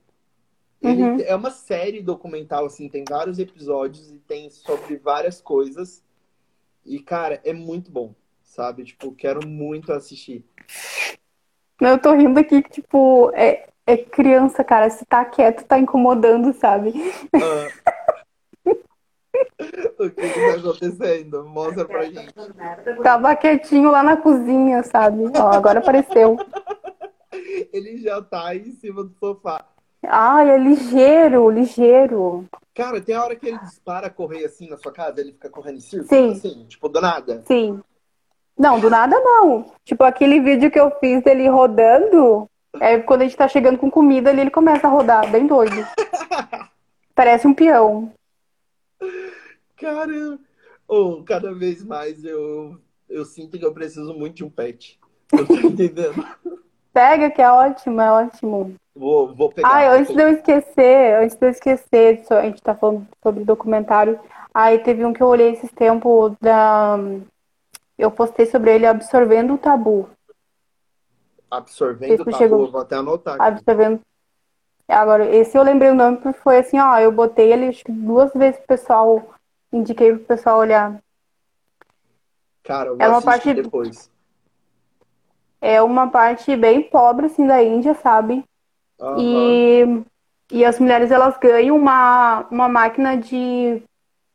Ele Uhum. é uma série documental, assim, tem vários episódios e tem sobre várias coisas. E, cara, é muito bom, sabe? Tipo, quero muito assistir. Não, eu tô rindo aqui, que, tipo, é, é criança, cara. Se tá quieto, tá incomodando, sabe? Ah. o que que tá acontecendo? Mostra pra gente. Tava quietinho lá na cozinha, sabe? Ó, agora apareceu. Ele já tá aí em cima do sofá. Ai, é ligeiro, ligeiro. Cara, tem a hora que ele dispara correr assim na sua casa, ele fica correndo em círculo, Sim. assim, tipo, do nada. Sim. Não, do nada não. Tipo, aquele vídeo que eu fiz dele rodando, é quando a gente tá chegando com comida ali, ele começa a rodar, bem doido. Parece um peão. Cara, ou cada vez mais eu, eu sinto que eu preciso muito de um pet. Eu tô entendendo. Pega, que é ótimo, é ótimo. Vou, vou pegar. Ai, antes de eu esquecer, antes de eu esquecer, só- a gente tá falando sobre documentário. Aí teve um que eu olhei esses tempos da. Eu postei sobre ele absorvendo o tabu. Absorvendo Esse tá chegou. vou até anotar aqui. Absorvendo. Agora, esse eu lembrei o nome porque foi assim, ó, eu botei ele acho que duas vezes pro pessoal, indiquei pro pessoal olhar. Cara, eu vou É uma parte- depois. É uma parte bem pobre, assim, da Índia, sabe? Aham. E, e as mulheres, elas ganham uma, uma máquina de...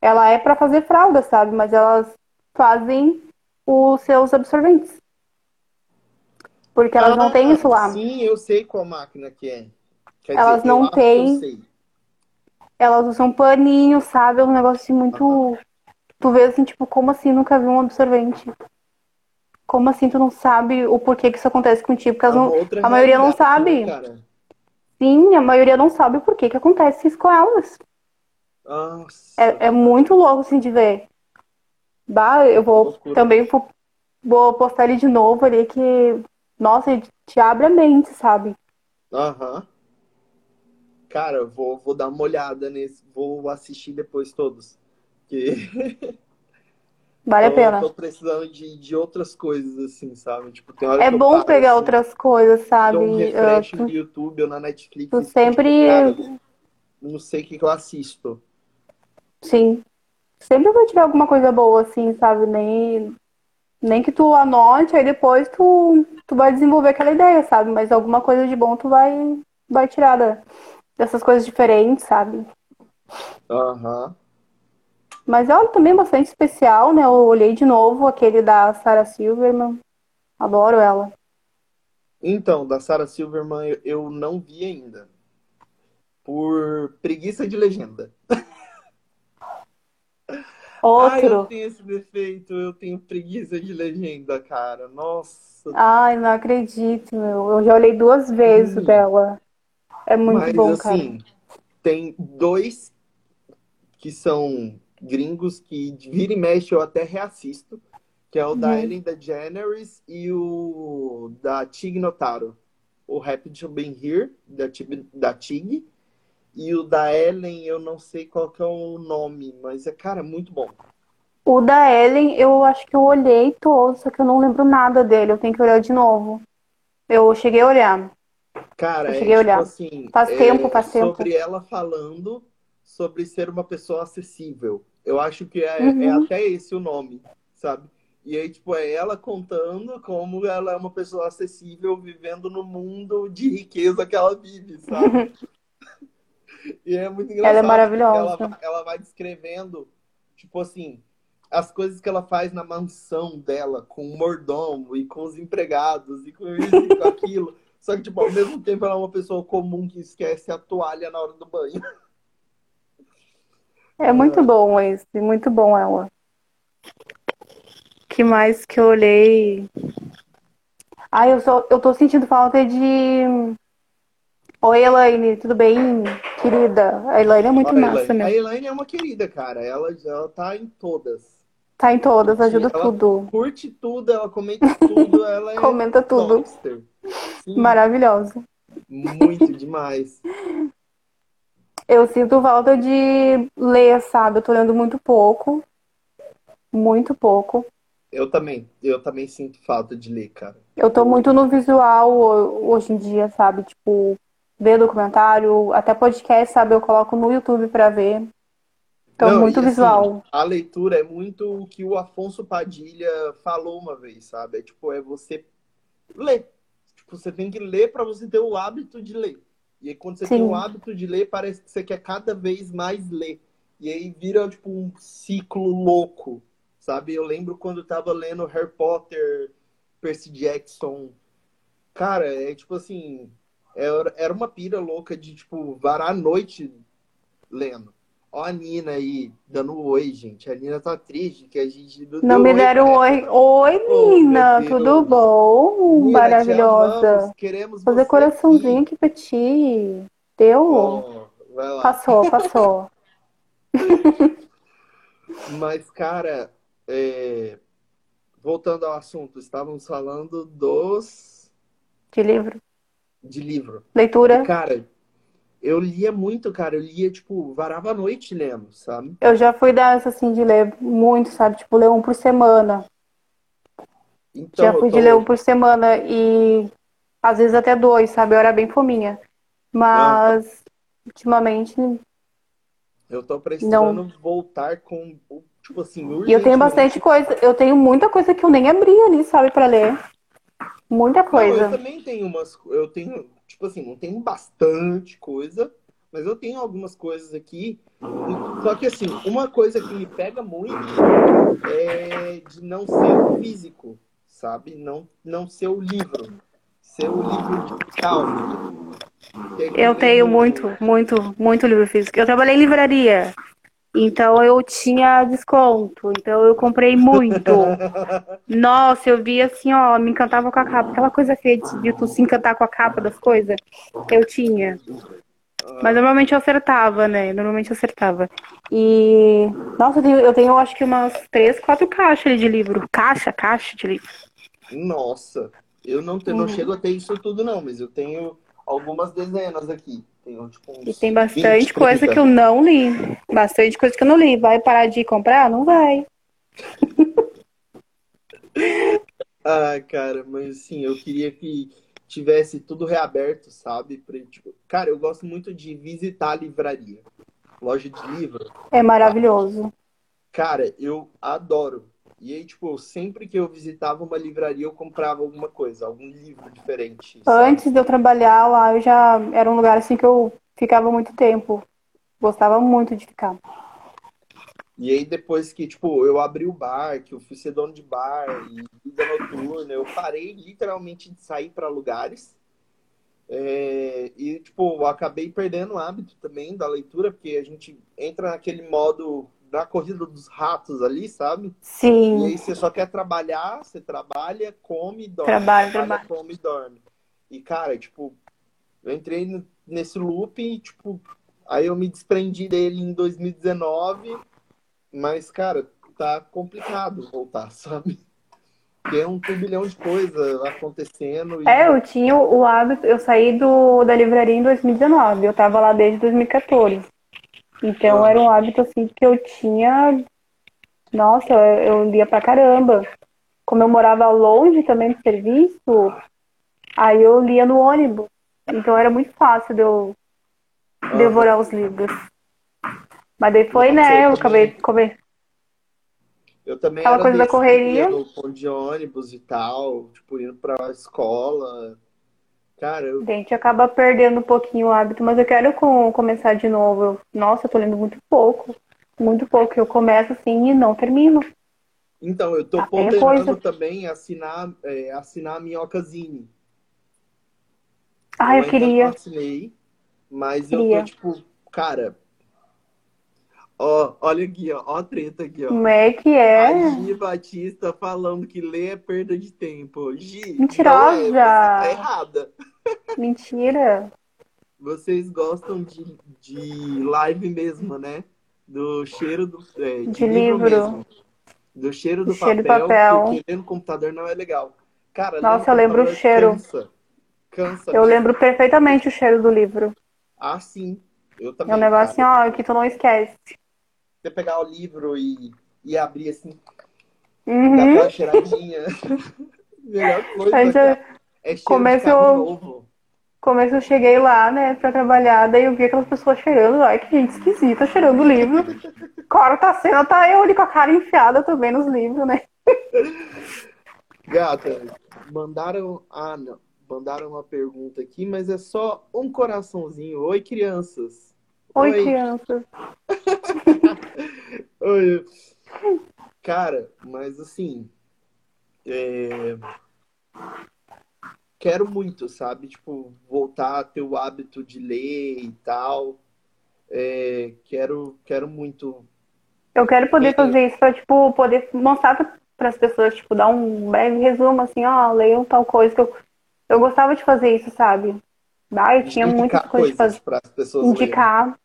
Ela é pra fazer fralda, sabe? Mas elas fazem os seus absorventes. Porque elas não têm isso lá. Ah, Sim, eu sei qual máquina que é. Quer Elas dizer, não têm. Elas usam paninho, sabe? É um negócio assim muito. Tu vê assim, tipo, como assim nunca vi um absorvente? Como assim tu não sabe o porquê que isso acontece contigo? Porque É não... a maioria não realidade, sabe. né, cara? Sim, a maioria não sabe o porquê que acontece isso com elas. Nossa. É, é muito louco assim de ver. Bah, eu vou Loucura. também vou, postar ele de novo ali que, nossa, ele te abre a mente, sabe? Aham. Cara, eu vou, vou dar uma olhada nesse. Vou assistir depois todos. Que Vale a eu pena. tô precisando de, de outras coisas, assim, sabe? Tipo, tem hora É que eu bom paro, pegar assim, outras coisas, sabe? um refresh tu- no YouTube ou na Netflix. tu fico, sempre- tipo, cara, não sei o que que eu assisto. Sim. Sempre vai tirar alguma coisa boa, assim, sabe? Nem, nem que tu anote, aí depois tu, tu vai desenvolver aquela ideia, sabe? Mas alguma coisa de bom tu vai, vai tirar da- dessas coisas diferentes, sabe? Aham. Mas é também bastante especial, né? Eu olhei de novo aquele da Sarah Silverman. Adoro ela. Então, da Sarah Silverman eu não vi ainda. Por preguiça de legenda. Ah, eu Outro. tenho esse defeito, eu tenho preguiça de legenda, cara. Nossa. Ai, não acredito, meu. Eu já olhei duas vezes Hum. dela. É muito Mas bom, cara. assim, tem dois que são gringos que vira e mexe eu até reassisto, que é o da Uhum. Ellen DeGeneres e o da Tig Notaro. O Happy to Be Here, da da Tig. E o da Ellen, eu não sei qual que é o nome, mas é, cara, muito bom. O da Ellen, eu acho que eu olhei todo, só que eu não lembro nada dele. Eu tenho que olhar de novo. Eu cheguei a olhar. Cara, Eu é cheguei a tipo olhar. assim, Faz é tempo, faz tempo. sobre ela falando sobre ser uma pessoa acessível. Eu acho que é, Uhum. é até esse o nome, sabe? E aí, tipo, é ela contando como ela é uma pessoa acessível vivendo no mundo de riqueza que ela vive, sabe? E é muito engraçado. Ela é maravilhosa. Ela, vai- ela vai descrevendo, tipo assim, as coisas que ela faz na mansão dela, com o mordomo e com os empregados e com isso e com aquilo. Só que, tipo, ao mesmo tempo ela é uma pessoa comum que esquece a toalha na hora do banho. É muito bom esse, muito bom ela. que mais que eu olhei? Ah, eu, só, eu tô sentindo falta de. Oi, Elaine, tudo bem, querida? A Elaine é muito A massa, Elaine, a Elaine é uma querida, cara. Ela, ela tá em todas. Tá em todas, ajuda Ela tudo. Curte tudo, ela comenta tudo, ela é Comenta tudo. Maravilhosa. muito demais. Eu sinto falta de ler, sabe? Eu tô lendo muito pouco. Muito pouco. Eu também, eu também sinto falta de ler, cara. Eu tô muito no visual ho- hoje em dia, sabe? Tipo, ver documentário, até podcast, sabe? Eu coloco no YouTube pra ver. Então, Não, muito assim, visual. a leitura é muito o que o Afonso Padilha falou uma vez, sabe? É tipo, é você ler. Tipo, você tem que ler para você ter o hábito de ler. E aí, quando você Sim. tem o hábito de ler, parece que você quer cada vez mais ler. E aí vira, tipo, um ciclo louco, sabe? Eu lembro quando eu tava lendo Harry Potter, Percy Jackson. Cara, é tipo assim, era uma pira louca de, tipo, varar a noite lendo. Ó a Nina aí, dando um oi, gente. A Nina tá triste, que a gente não Não me deram oi. Oi, Oh, Nina, meu tudo bom? Nina, Maravilhosa. amamos, queremos Fazer coraçãozinho aqui. pra ti. Deu? Oh. Passou, passou. Mas, cara, é, voltando ao assunto, estávamos falando dos De livro. De livro. Leitura. Cara, eu lia muito, cara. Eu lia, tipo, varava a noite lendo, sabe? Eu já fui dessa, assim, de ler muito, sabe? Tipo, ler um por semana. Então, Já fui tô- de ler um por semana e às vezes até dois, sabe? Eu era bem fominha. Mas ultimamente Eu tô precisando voltar com Tipo assim, E eu tenho bastante coisa, eu tenho muita coisa que eu nem abri ali, sabe, pra ler. Muita coisa. Não, eu também tenho umas. Eu tenho, tipo assim, não tenho bastante coisa, mas eu tenho algumas coisas aqui. Só que assim, uma coisa que me pega muito é de não ser o físico, sabe? Não, não ser o livro. Ser o livro digital. Eu tenho muito, muito, muito livro físico. Eu trabalhei em livraria. Então eu tinha desconto, então eu comprei muito. Nossa, eu vi assim, ó, me encantava com a capa. Aquela coisa feia de tu se encantar com a capa das coisas, eu tinha. Mas normalmente eu acertava, né? Normalmente eu acertava. E. Nossa, eu tenho, eu tenho acho que umas três, quatro caixas de livro. Caixa, caixa de livro. Nossa, eu não, tenho, não uhum. chego a ter isso tudo, não, mas eu tenho algumas dezenas aqui. Tenho, tipo, e tem bastante 20, coisa que eu não li. Bastante coisa que eu não li. Vai parar de comprar? Não vai. ah, cara, mas sim, eu queria que tivesse tudo reaberto, sabe? Pra, tipo, cara, eu gosto muito de visitar a livraria. Loja de livro. É maravilhoso. Cara, eu adoro. E aí, tipo, sempre que eu visitava uma livraria, eu comprava alguma coisa, algum livro diferente. Sabe? Antes de eu trabalhar lá, eu já era um lugar assim que eu ficava muito tempo. Gostava muito de ficar. E aí, depois que, tipo, eu abri o bar, que eu fui ser dono de bar e vida noturna, eu parei literalmente de sair para lugares. É... e, tipo, eu acabei perdendo o hábito também da leitura, porque a gente entra naquele modo da corrida dos ratos ali, sabe? Sim. E aí você só quer trabalhar, você trabalha, come, dorme. Trabalha, trabalha. come, dorme. E, cara, tipo, eu entrei nesse loop e, tipo, aí eu me desprendi dele em 2019, mas, cara, tá complicado voltar, sabe? Porque é um turbilhão de coisas acontecendo. E... É, eu tinha o hábito, eu saí do, da livraria em 2019, eu tava lá desde 2014. Então era um hábito assim que eu tinha. Nossa, eu lia pra caramba. Como eu morava longe também do serviço, aí eu lia no ônibus. Então era muito fácil de eu devorar os livros. Mas depois, né, eu acabei comer. Eu também Aquela coisa da correria. No ponto de ônibus e tal, tipo, indo pra escola. Cara, eu... A gente acaba perdendo um pouquinho o hábito, mas eu quero com, começar de novo. Eu, nossa, eu tô lendo muito pouco. Muito pouco. Eu começo assim e não termino. Então, eu tô ah, ponderando também assinar, é, assinar a Minhocazine. Ah, eu, eu queria. Não assinei, mas queria. eu tô tipo, cara. Ó, olha aqui, ó, ó a treta aqui, ó. Como é que é? A Gi Batista falando que ler é perda de tempo. Gi, Mentirosa! Não é, tá errada. Mentira. Vocês gostam de, de live mesmo, né? Do cheiro do. É, de, de livro. livro do cheiro do, do papel, cheiro papel. Porque ler no computador não é legal. Cara, Nossa, eu lembro o cheiro. Cansa. Cansa. Eu lembro perfeitamente o cheiro do livro. Ah, sim. Eu também. É um negócio assim, ó, que tu não esquece. Você pegar o livro e, e abrir assim. Uhum. Dar aquela cheiradinha. Melhor coisa. A gente, é começo, eu, começo eu cheguei lá, né, pra trabalhar, daí eu vi aquelas pessoas cheirando, ai, que gente esquisita, cheirando o livro. Corta a cena, tá eu ali com a cara enfiada também nos livros, né? Gata, mandaram. Ah, não. Mandaram uma pergunta aqui, mas é só um coraçãozinho. Oi, crianças. Oi, Oi. crianças. Oi. Cara, mas assim. É quero muito, sabe? Tipo, voltar a ter o hábito de ler e tal. É, quero, quero muito. Eu quero poder fazer isso para tipo, poder mostrar para as pessoas, tipo, dar um breve resumo, assim, ó, leiam tal coisa que eu, eu gostava de fazer isso, sabe? Ah, eu tinha muitas coisas de fazer. Para as pessoas Indicar. Lerem.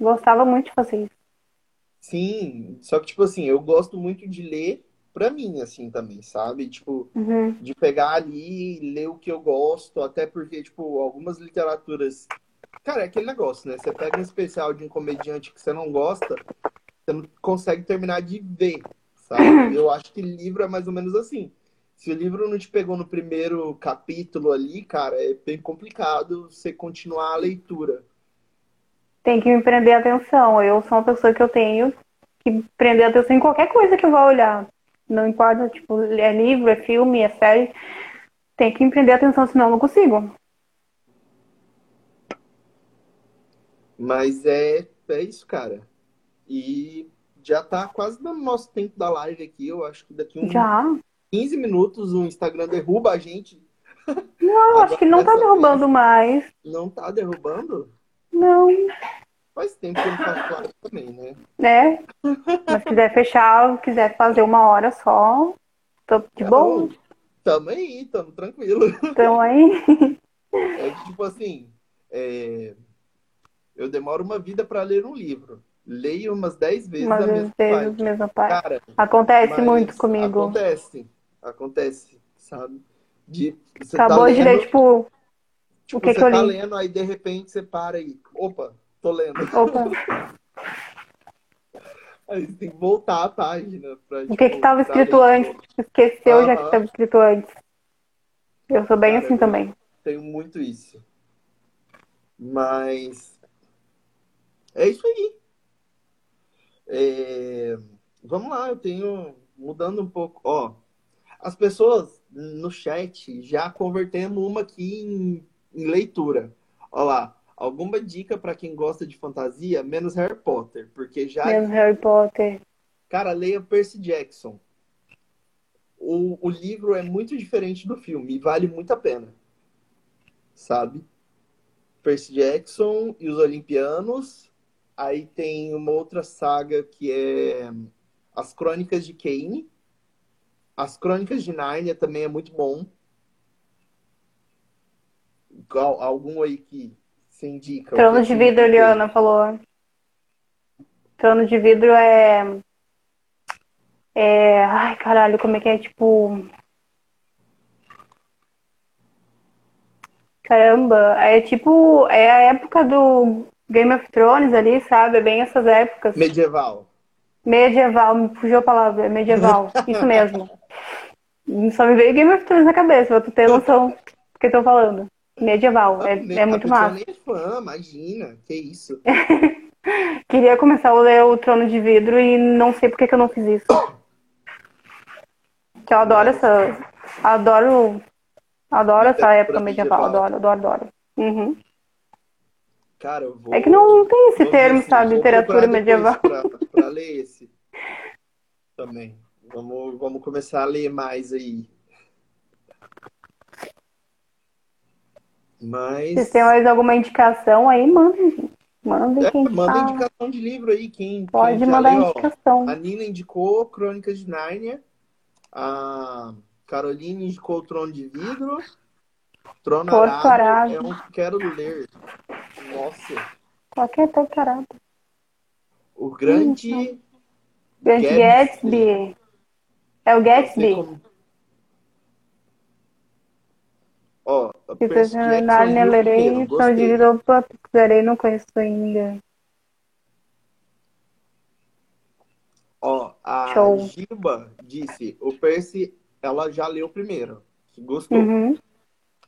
Gostava muito de fazer isso. Sim, só que, tipo assim, eu gosto muito de ler pra mim, assim, também, sabe? Tipo, uhum. de pegar ali e ler o que eu gosto, até porque, tipo, algumas literaturas. Cara, é aquele negócio, né? Você pega um especial de um comediante que você não gosta, você não consegue terminar de ver, sabe? Eu acho que livro é mais ou menos assim. Se o livro não te pegou no primeiro capítulo ali, cara, é bem complicado você continuar a leitura. Tem que me prender a atenção. Eu sou uma pessoa que eu tenho que prender atenção em qualquer coisa que eu vá olhar. Não importa, tipo, é livro, é filme, é série. Tem que empreender atenção, senão eu não consigo. Mas é, é isso, cara. E já tá quase no nosso tempo da live aqui. Eu acho que daqui uns Já? 15 minutos o Instagram derruba a gente. Não, acho que não tá derrubando mais. Não tá derrubando? Não. Faz tempo que eu não faço também, né? Né? Mas se quiser fechar, quiser fazer uma hora só, tô de bom. Tamo aí, tamo tranquilo. Então aí. É tipo assim, é, eu demoro uma vida pra ler um livro. Leio umas 10 vezes Umas a mesma vezes, mesma parte. Cara, Acontece muito comigo. Acontece, acontece, sabe? De, você Acabou tá de ler, tipo, tipo, o que você que eu tá li? lendo, aí de repente você para e, opa, tô lendo. opa, Aí tem que voltar a página pra, o que que tava pra escrito antes? Esqueceu já que estava escrito antes. Eu sou bem Cara, assim também. Tenho muito isso. Mas é isso aí. É, Vamos lá, eu tenho mudando um pouco. Ó, as pessoas no chat já convertemos uma aqui em, em leitura. Ó lá, alguma dica para quem gosta de fantasia, menos Harry Potter, porque já, Menos Harry Potter. cara, leia Percy Jackson. O, o livro é muito diferente do filme e vale muito a pena. Sabe? Percy Jackson e os Olimpianos. Aí tem uma outra saga que é As Crônicas de Kane. As Crônicas de Nárnia também é muito bom. Al- Algum aí que se indica? Trono de vidro, Eliana falou. Trono de vidro é. É. Ai, caralho, como é que é? Tipo. Caramba, é tipo. É a época do Game of Thrones ali, sabe? É bem essas épocas. Medieval. Medieval, me fugiu a palavra, é medieval. Isso mesmo. Só me veio Game of Thrones na cabeça, pra tu ter noção do que eu tô falando. Medieval, é, Nem- é a muito massa. nem é fã, imagina. Que isso. Queria começar a ler o Trono de Vidro e não sei por que, que eu não fiz isso. Que eu adoro essa. Adoro. Adoro essa época medieval. Adoro, adoro, adoro. Uhum. Cara, eu vou. É que não tem esse termo, sabe? Literatura medieval. Pra, pra ler esse também. Vamos, vamos começar a ler mais aí. Mas. Se tem mais alguma indicação aí, manda, gente. Manda É, quem manda tá. indicação de livro aí. Quem, Pode quem mandar leu, ó. indicação. A Nina indicou Crônicas de Nárnia. A Caroline indicou Trono de Vidro. Trono Porto Arado é um que quero ler. Nossa. Qualquer torturado. O grande. Grande Gatsby. Gatsby. É o Gatsby. Se Percy você Jackson Narnia lerei, Trono de pesquisarei, não conheço ainda. Ó, a Show. Giba disse, o Percy, ela já leu primeiro, que gostou, Uhum.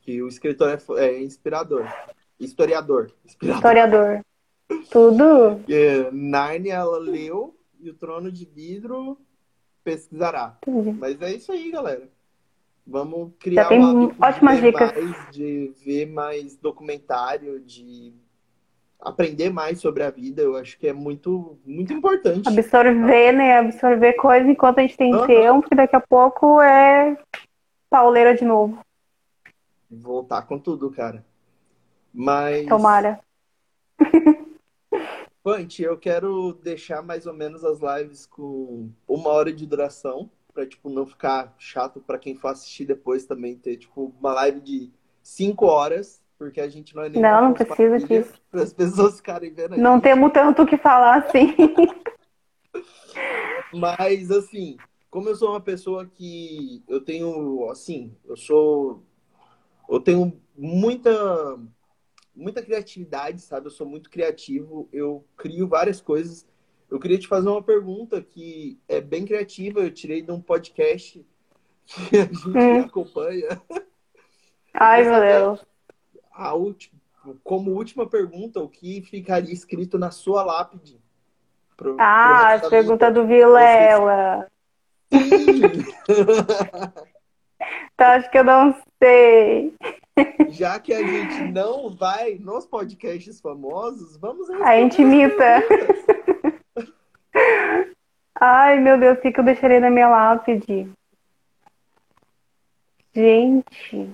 que o escritor é, é inspirador, historiador, inspirador. Historiador. Tudo. É, Narnia ela leu e o Trono de Vidro pesquisará. Mas é isso aí, galera. Vamos criar Já tem um de ótimas ler dicas. mais, de ver mais documentário, de aprender mais sobre a vida. Eu acho que é muito, muito importante. Absorver, né? Absorver coisa enquanto a gente tem Aham. tempo, que daqui a pouco é pauleira de novo. Voltar com tudo, cara. Mas, Tomara. Punch, eu quero deixar mais ou menos as lives com uma hora de duração, pra, tipo, não ficar chato pra quem for assistir depois também, ter, tipo, uma live de cinco horas, porque a gente não é nem Não, não precisa disso. Para as pessoas ficarem vendo Não gente. temos tanto o que falar assim. Mas, assim, como eu sou uma pessoa que eu tenho, assim, eu sou. Eu tenho muita. Muita criatividade, sabe? Eu sou muito criativo, eu crio várias coisas. Eu queria te fazer uma pergunta que é bem criativa, eu tirei de um podcast que a gente Hum. acompanha. Ai, meu Deus. A última, como última pergunta, o que ficaria escrito na sua lápide? Pro, Ah, as perguntas do Vilela. Então, acho que eu não sei. Já que a gente não vai nos podcasts famosos, vamos A gente imita. Ai, meu Deus, o que que eu deixaria na minha lápide? Gente.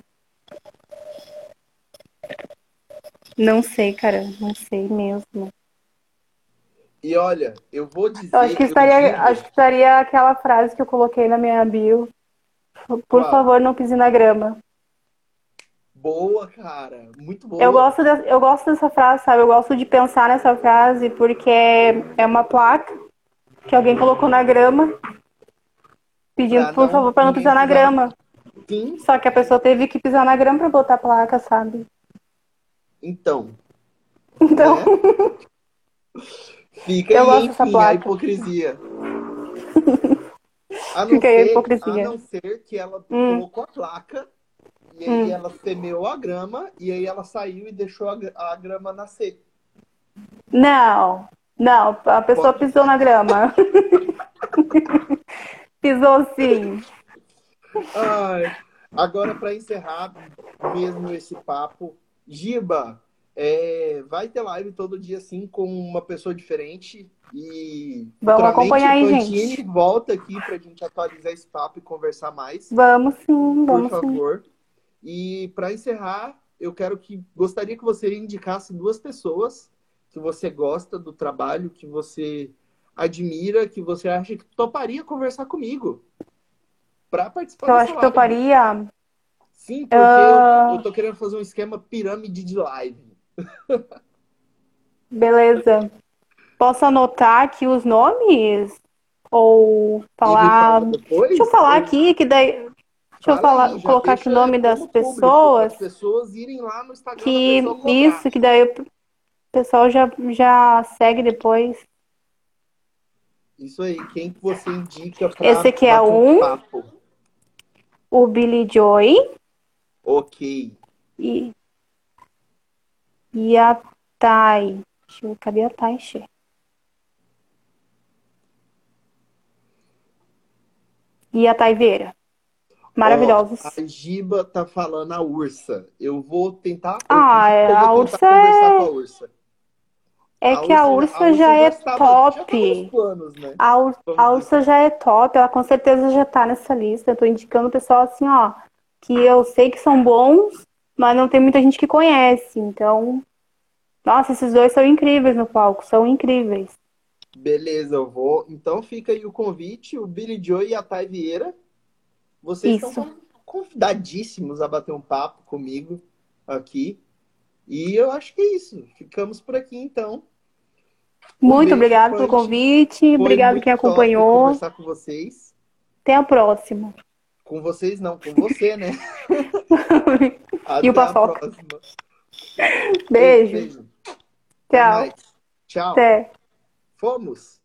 Não sei, cara. Não sei mesmo. E olha, eu vou dizer. Eu acho que estaria, digo- acho que estaria aquela frase que eu coloquei na minha bio. Por favor, não pise na grama. Boa, cara. Muito boa. Eu gosto, de- eu gosto dessa frase, sabe? Eu gosto de pensar nessa frase porque é uma placa que alguém colocou na grama, pedindo, por favor, para não pisar na pisar. grama. Sim. Só que a pessoa teve que pisar na grama pra botar a placa, sabe? Então. Então, né? Fica Eu aí, enfim, a hipocrisia. A Fica aí a hipocrisia. a não ser que ela Hum. colocou a placa e aí Hum. ela semeou a grama e aí ela saiu e deixou a, a grama nascer. não, não, a pessoa Pode. pisou na grama. Pisou sim. Ai, agora, para encerrar mesmo esse papo, Giba, é, vai ter live todo dia assim com uma pessoa diferente e Vamos acompanhar aí, gente. volta aqui para a gente atualizar esse papo e conversar mais, Vamos sim, por vamos sim. favor. E para encerrar, eu quero que gostaria que você indicasse duas pessoas que você gosta do trabalho, que você admira, que você acha que toparia conversar comigo para participar Eu acho que eu faria. Sim, porque Ah. eu, eu tô querendo fazer um esquema pirâmide de live. Beleza. Posso anotar aqui os nomes? Ou falar. fala Deixa eu falar aqui que daí. Deixa eu fala falar, aí, colocar aqui o nome das público, pessoas. As pessoas irem lá no Instagram Que isso, que daí o pessoal já, já segue depois. Isso aí, quem que você indica pra Esse aqui é um. papo? O Billy Joy Ok. e, e a Thay. Deixa eu ver, cadê a Thay, Xê? E a Thay Vieira. Maravilhosos. Ó, a Giba tá falando a Ursa. Eu vou tentar. Ah, eu, é, a eu vou Ursa é- com a Ursa. É que a Ursa já é estava- Já tava top. nos planos, né? A, Ur- a. Ursa já é top, ela com certeza já tá nessa lista. Eu tô indicando o pessoal assim, ó, que eu sei que são bons, mas não tem muita gente que conhece. Então, nossa, esses dois são incríveis no palco, são incríveis. Beleza, eu vou. Então fica aí o convite, o Billy Joe e a Thay Vieira. Vocês Isso. estão convidadíssimos a bater um papo comigo aqui. E eu acho que é isso. Ficamos por aqui então. Um Muito beijo, obrigada pelo convite, Foi obrigado quem acompanhou. conversar com vocês. Até a próxima. Com vocês não, com você, né? E o a Paçoca. próxima. Beijo. Até Tchau. Tchau. Até. Fomos.